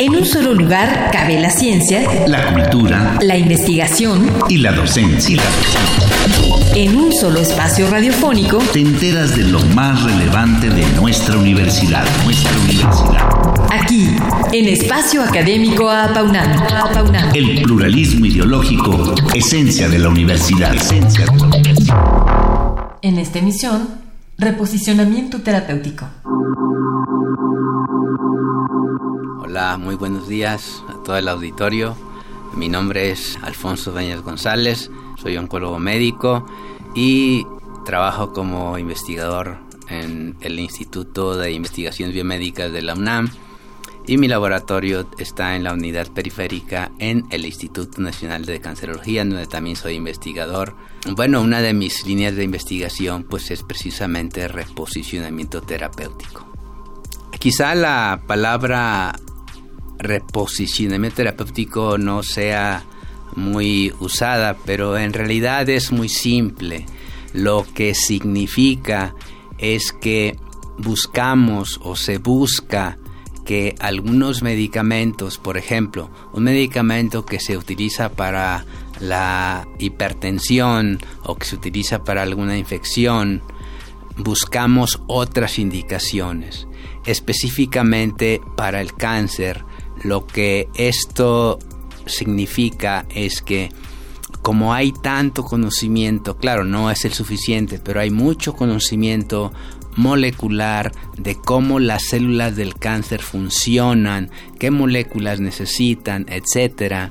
En un solo lugar cabe la ciencia, la cultura, la investigación y la docencia. En un solo espacio radiofónico te enteras de lo más relevante de nuestra universidad, nuestra universidad. Aquí, en Espacio Académico Apaunam. El pluralismo ideológico, esencia de la universidad. Esencia de la universidad. En esta emisión, reposicionamiento terapéutico. Hola, muy buenos días a todo el auditorio. Mi nombre es Alfonso Dañez González, soy oncólogo médico y trabajo como investigador en el Instituto de Investigaciones Biomédicas de la UNAM y mi laboratorio está en la unidad periférica en el Instituto Nacional de Cancerología, donde también soy investigador. Bueno, una de mis líneas de investigación pues es precisamente reposicionamiento terapéutico. Quizá la palabra reposicionamiento terapéutico no sea muy usada, pero en realidad es muy simple. Lo que significa es que buscamos o se busca que algunos medicamentos, por ejemplo, un medicamento que se utiliza para la hipertensión o que se utiliza para alguna infección, buscamos otras indicaciones. Específicamente para el cáncer, lo que esto significa es que como hay tanto conocimiento, claro, no es el suficiente, pero hay mucho conocimiento molecular de cómo las células del cáncer funcionan, qué moléculas necesitan, etcétera.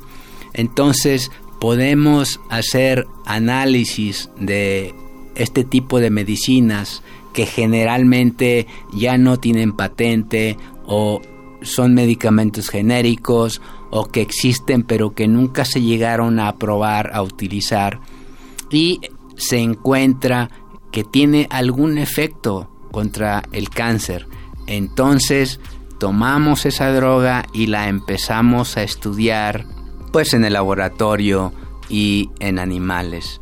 Entonces, podemos hacer análisis de este tipo de medicinas que generalmente ya no tienen patente o son medicamentos genéricos o que existen pero que nunca se llegaron a probar, a utilizar y se encuentra que tiene algún efecto contra el cáncer. Entonces tomamos esa droga y la empezamos a estudiar pues en el laboratorio y en animales.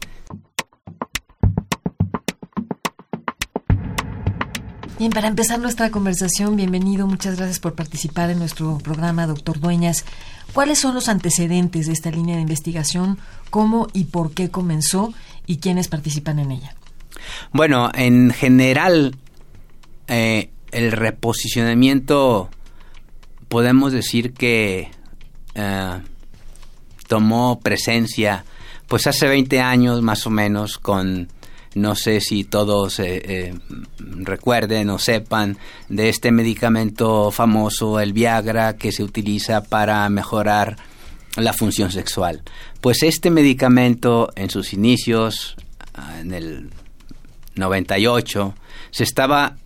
Bien, para empezar nuestra conversación, bienvenido, muchas gracias por participar en nuestro programa, doctor Dueñas. ¿Cuáles son los antecedentes de esta línea de investigación? ¿Cómo y por qué comenzó? ¿Y quiénes participan en ella? Bueno, en general, eh, el reposicionamiento podemos decir que eh, tomó presencia pues hace 20 años más o menos con no sé si todos eh, eh, recuerden o sepan de este medicamento famoso, el Viagra, que se utiliza para mejorar la función sexual. Pues este medicamento en sus inicios, ah, en el 98, se estaba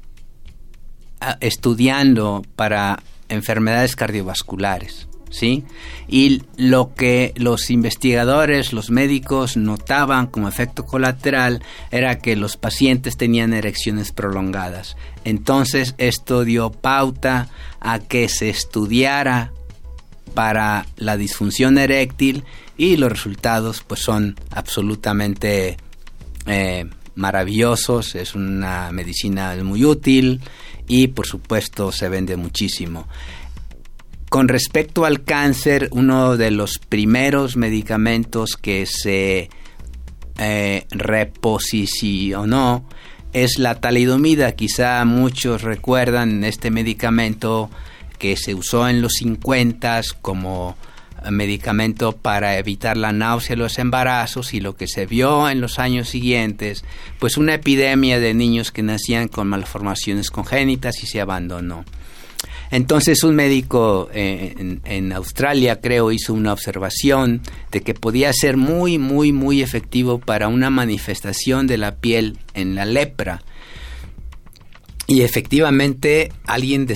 ah, estudiando para enfermedades cardiovasculares. ¿Sí? Y lo que los investigadores, los médicos notaban como efecto colateral era que los pacientes tenían erecciones prolongadas. Entonces esto dio pauta a que se estudiara para la disfunción eréctil y los resultados pues son absolutamente eh, maravillosos, es una medicina muy útil y por supuesto se vende muchísimo. Con respecto al cáncer, uno de los primeros medicamentos que se eh, reposicionó es la talidomida. Quizá muchos recuerdan este medicamento que se usó en los 50 como medicamento para evitar la náusea y los embarazos y lo que se vio en los años siguientes, pues una epidemia de niños que nacían con malformaciones congénitas y se abandonó. Entonces un médico eh, en, Australia, creo, hizo una observación de que podía ser muy, muy, muy efectivo para una manifestación de la piel en la lepra. Y efectivamente alguien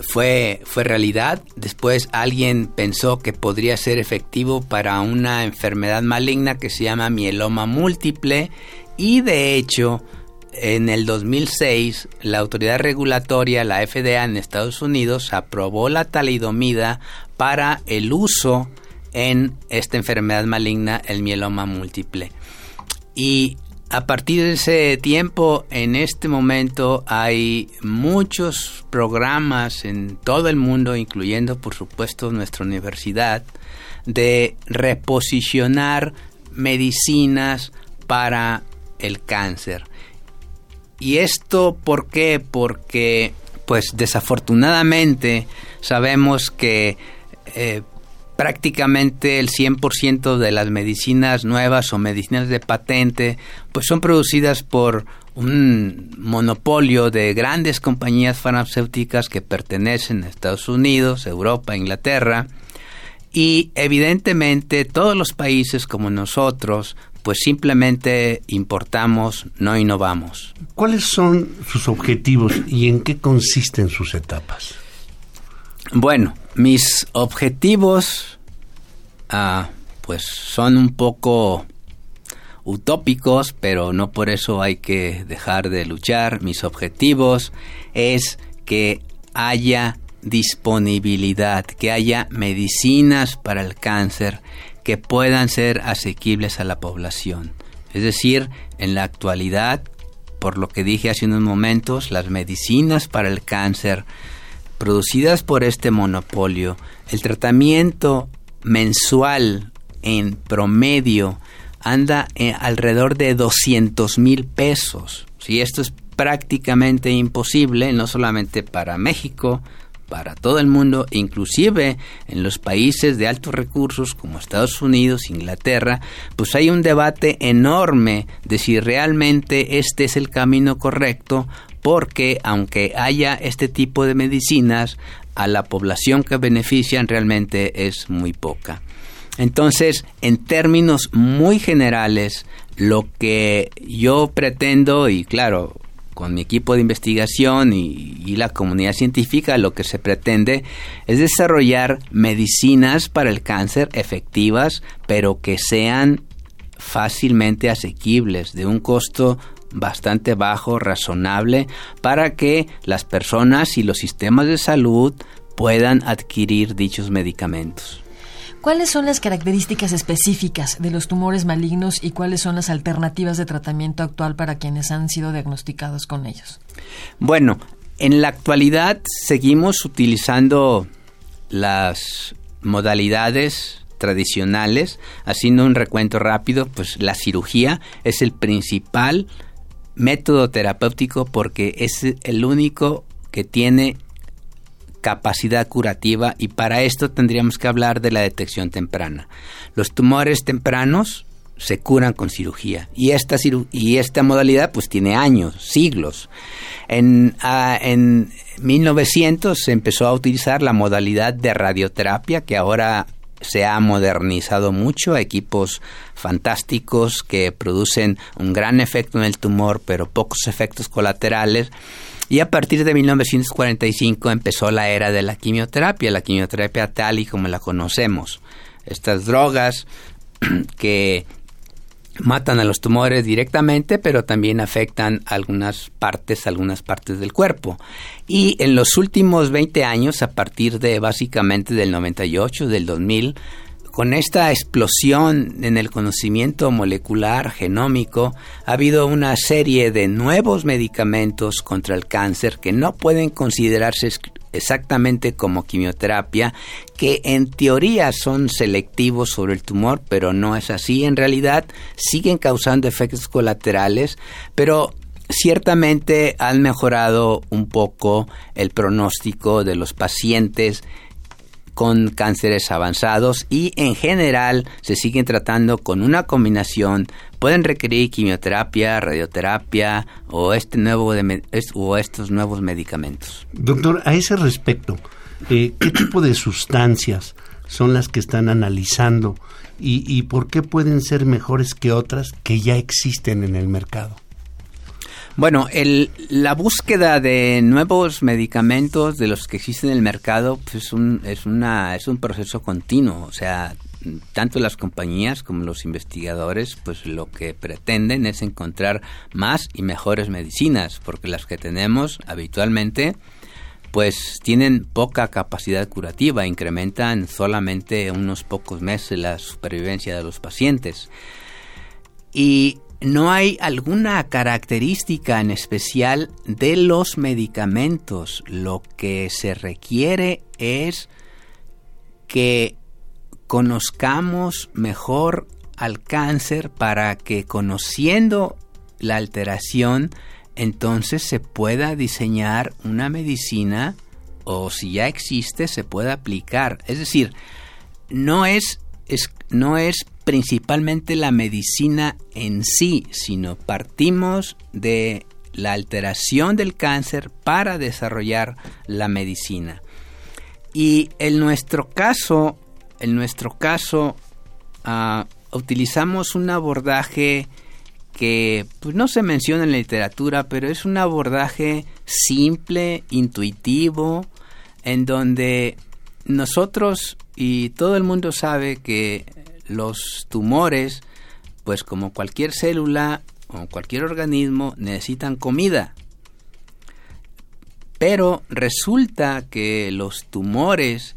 fue, fue realidad. Después alguien pensó que podría ser efectivo para una enfermedad maligna que se llama mieloma múltiple. Y de hecho, en el 2006, la autoridad regulatoria, la FDA en Estados Unidos, aprobó la talidomida para el uso en esta enfermedad maligna, el mieloma múltiple. Y a partir de ese tiempo, en este momento hay muchos programas en todo el mundo, incluyendo por supuesto nuestra universidad, de reposicionar medicinas para el cáncer. ¿Y esto por qué? Porque pues desafortunadamente sabemos que eh, prácticamente el 100% de las medicinas nuevas o medicinas de patente pues son producidas por un monopolio de grandes compañías farmacéuticas que pertenecen a Estados Unidos, Europa, Inglaterra y evidentemente todos los países como nosotros pues simplemente importamos, no innovamos. ¿Cuáles son sus objetivos y en qué consisten sus etapas? Bueno, mis objetivos, ah, pues son un poco utópicos, pero no por eso hay que dejar de luchar. Mis objetivos es que haya disponibilidad, que haya medicinas para el cáncer que puedan ser asequibles a la población. Es decir, en la actualidad, por lo que dije hace unos momentos, las medicinas para el cáncer producidas por este monopolio, el tratamiento mensual en promedio anda eh, alrededor de 200 mil pesos. Si esto es prácticamente imposible, no solamente para México, para todo el mundo, inclusive en los países de altos recursos como Estados Unidos, Inglaterra, pues hay un debate enorme de si realmente este es el camino correcto porque aunque haya este tipo de medicinas, a la población que benefician realmente es muy poca. Entonces, en términos muy generales, lo que yo pretendo, y claro, con mi equipo de investigación y, la comunidad científica, lo que se pretende es desarrollar medicinas para el cáncer efectivas, pero que sean fácilmente asequibles, de un costo bastante bajo, razonable, para que las personas y los sistemas de salud puedan adquirir dichos medicamentos. ¿Cuáles son las características específicas de los tumores malignos y cuáles son las alternativas de tratamiento actual para quienes han sido diagnosticados con ellos? Bueno, en la actualidad seguimos utilizando las modalidades tradicionales, haciendo un recuento rápido, pues la cirugía es el principal método terapéutico porque es el único que tiene capacidad curativa y para esto tendríamos que hablar de la detección temprana. Los tumores tempranos se curan con cirugía y esta, y esta modalidad pues tiene años, siglos. En, uh, en 1900 se empezó a utilizar la modalidad de radioterapia que ahora se ha modernizado mucho, equipos fantásticos que producen un gran efecto en el tumor, pero pocos efectos colaterales. Y a partir de 1945 empezó la era de la quimioterapia, la quimioterapia tal y como la conocemos. Estas drogas que matan a los tumores directamente, pero también afectan algunas partes, algunas partes del cuerpo. Y en los últimos 20 años, a partir de básicamente del 98, del 2000, con esta explosión en el conocimiento molecular genómico, ha habido una serie de nuevos medicamentos contra el cáncer que no pueden considerarse exactamente como quimioterapia, que en teoría son selectivos sobre el tumor, pero no es así. En realidad siguen causando efectos colaterales, pero ciertamente han mejorado un poco el pronóstico de los pacientes con cánceres avanzados y en general se siguen tratando con una combinación pueden requerir quimioterapia, radioterapia o este nuevo de, o estos nuevos medicamentos. Doctor, a ese respecto, eh, ¿qué tipo de sustancias son las que están analizando y, y por qué pueden ser mejores que otras que ya existen en el mercado? Bueno, la búsqueda de nuevos medicamentos de los que existen en el mercado pues es, un, es un proceso continuo. O sea, tanto las compañías como los investigadores, pues lo que pretenden es encontrar más y mejores medicinas, porque las que tenemos habitualmente pues tienen poca capacidad curativa, incrementan solamente unos pocos meses la supervivencia de los pacientes. Y no hay alguna característica en especial de los medicamentos. Lo que se requiere es que conozcamos mejor al cáncer para que conociendo la alteración, entonces se pueda diseñar una medicina o si ya existe se pueda aplicar. Es decir, no es, es, no es principalmente la medicina en sí, sino partimos de la alteración del cáncer para desarrollar la medicina. Y en nuestro caso, en nuestro caso, ah, utilizamos un abordaje que pues, no se menciona en la literatura, pero es un abordaje simple, intuitivo, en donde nosotros y todo el mundo sabe que los tumores, pues como cualquier célula o cualquier organismo, necesitan comida. Pero resulta que los tumores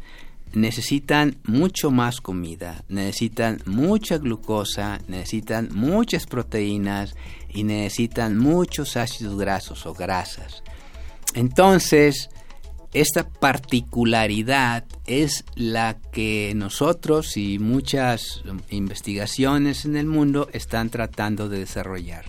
necesitan mucho más comida, necesitan mucha glucosa, necesitan muchas proteínas y necesitan muchos ácidos grasos o grasas. Entonces, esta particularidad es la que nosotros y muchas investigaciones en el mundo están tratando de desarrollar.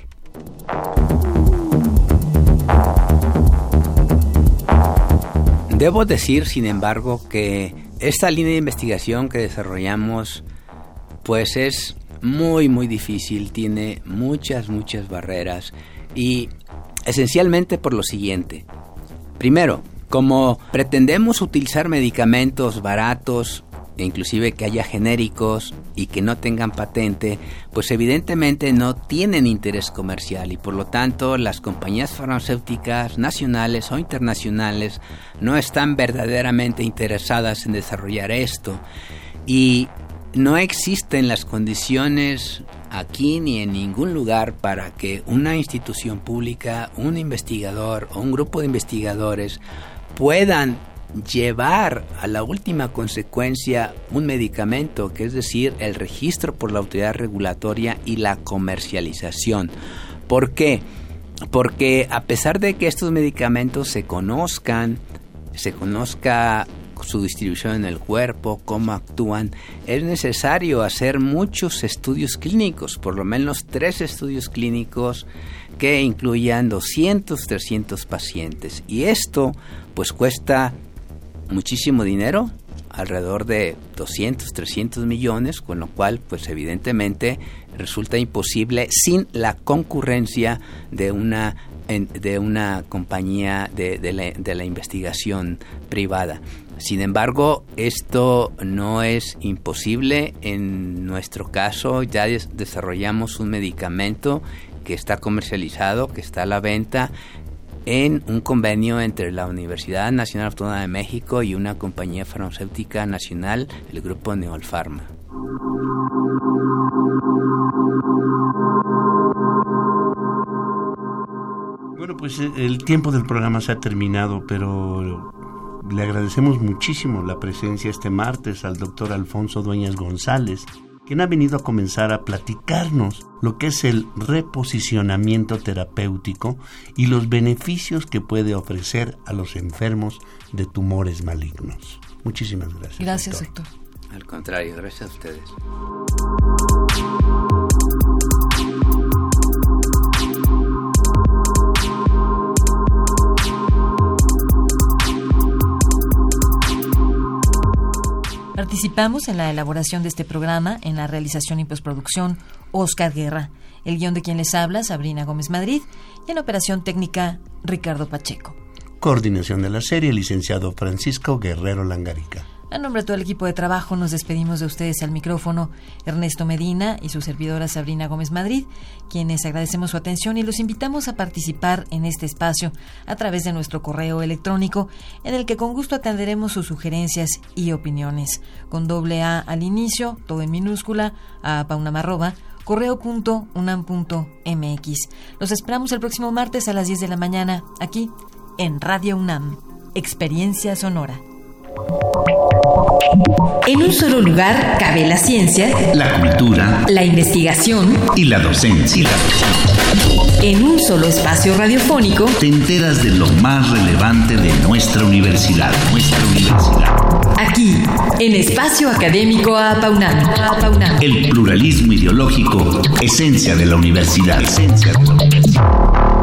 Debo decir, sin embargo, que esta línea de investigación que desarrollamos pues es muy muy difícil, tiene muchas muchas barreras y esencialmente por lo siguiente. Primero, como pretendemos utilizar medicamentos baratos inclusive que haya genéricos y que no tengan patente, pues evidentemente no tienen interés comercial y por lo tanto las compañías farmacéuticas nacionales o internacionales no están verdaderamente interesadas en desarrollar esto. Y no existen las condiciones aquí ni en ningún lugar para que una institución pública, un investigador o un grupo de investigadores puedan llevar a la última consecuencia un medicamento, que es decir, el registro por la autoridad regulatoria y la comercialización. ¿Por qué? Porque a pesar de que estos medicamentos se conozcan, se conozca su distribución en el cuerpo, cómo actúan, es necesario hacer muchos estudios clínicos, por lo menos tres estudios clínicos que incluyan 200, 300 pacientes. Y esto pues cuesta muchísimo dinero, alrededor de 200, 300 millones, con lo cual, pues evidentemente resulta imposible sin la concurrencia de una de una compañía de, la, de, la, investigación privada. Sin embargo, esto no es imposible. En nuestro caso, ya desarrollamos un medicamento que está comercializado, que está a la venta, en un convenio entre la Universidad Nacional Autónoma de México y una compañía farmacéutica nacional, el grupo Neolfarma. Bueno, pues eh, el tiempo del programa se ha terminado, pero le agradecemos muchísimo la presencia este martes al doctor Alfonso Dueñas González, quien ha venido a comenzar a platicarnos lo que es el reposicionamiento terapéutico y los beneficios que puede ofrecer a los enfermos de tumores malignos. Muchísimas gracias. Gracias, doctor. Al contrario, gracias a ustedes. Participamos en la elaboración de este programa, en la realización y postproducción, Oscar Guerra, el guion de quien les habla, Sabrina Gómez Madrid, y en operación técnica, Ricardo Pacheco. Coordinación de la serie, licenciado Francisco Guerrero Langarica. A nombre de todo el equipo de trabajo nos despedimos de ustedes al micrófono Ernesto Medina y su servidora Sabrina Gómez Madrid, quienes agradecemos su atención y los invitamos a participar en este espacio a través de nuestro correo electrónico en el que con gusto atenderemos sus sugerencias y opiniones. Con doble A al inicio, todo en minúscula, a paunamarroba, correo.unam.mx. Los esperamos el próximo martes a las 10 de la mañana, aquí en Radio UNAM. Experiencia Sonora. En un solo lugar cabe la ciencia, La cultura la investigación, y la docencia. en un solo espacio radiofónico Te enteras de lo más relevante de nuestra universidad. Nuestra universidad. Aquí, en Espacio Académico. Apaunam. El pluralismo ideológico, esencia de la universidad. Esencia de la universidad.